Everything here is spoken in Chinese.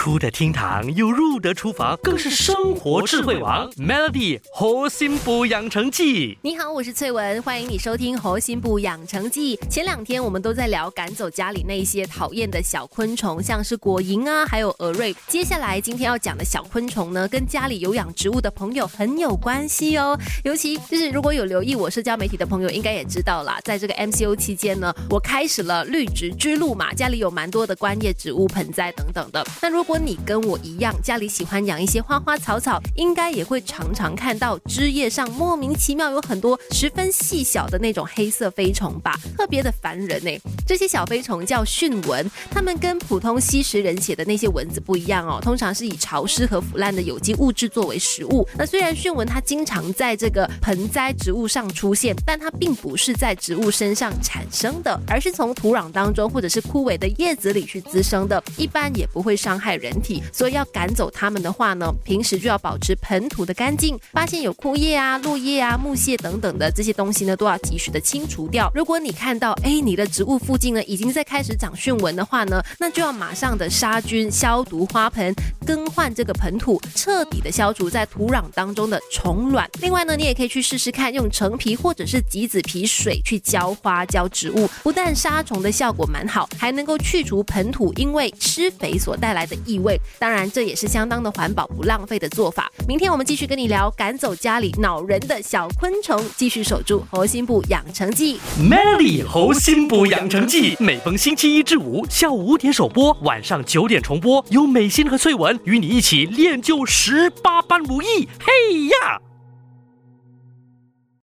出得厅堂又入得厨房，更是生活智慧王。Melody 核心补养成记，你好，我是翠文，欢迎你收听核心部养成记。前两天我们都在聊赶走家里那些讨厌的小昆虫，像是果蝇啊，还有蛾瑞。接下来今天要讲的小昆虫呢，跟家里有养植物的朋友很有关系哦。尤其就是如果有留意我社交媒体的朋友，应该也知道啦，在这个 MCO 期间呢，我开始了绿植之路嘛，家里有蛮多的观叶植物、盆栽等等的。那如果如果你跟我一样，家里喜欢养一些花花草草，应该也会常常看到枝叶上莫名其妙有很多十分细小的那种黑色飞虫吧，特别的烦人呢。这些小飞虫叫蕈蚊，它们跟普通吸食人血的那些蚊子不一样哦，通常是以潮湿和腐烂的有机物质作为食物。那虽然蕈蚊它经常在这个盆栽植物上出现，但它并不是在植物身上产生的，而是从土壤当中或者是枯萎的叶子里去滋生的，一般也不会伤害人体。所以要赶走它们的话呢，平时就要保持盆土的干净，发现有枯叶啊、落叶啊、木屑等等的这些东西呢，都要及时的清除掉。如果你看到哎你的植物附近呢已经在开始长蕈纹的话呢，那就要马上的杀菌、消毒花盆，更换这个盆土，彻底的消除在土壤当中的虫卵。另外呢，你也可以去试试看用橙皮或者是橘子皮水去浇花浇植物，不但杀虫的效果蛮好，还能够去除盆土因为施肥所带来的异味。当然，这也是相当的环保、不浪费的做法。明天我们继续跟你聊赶走家里恼人的小昆虫，继续守住猴心部养成记。Melly 猴心补养成记，每逢星期一至五下午五点首播，晚上九点重播，由美心和翠文与你一起练就十八般武艺。嘿呀！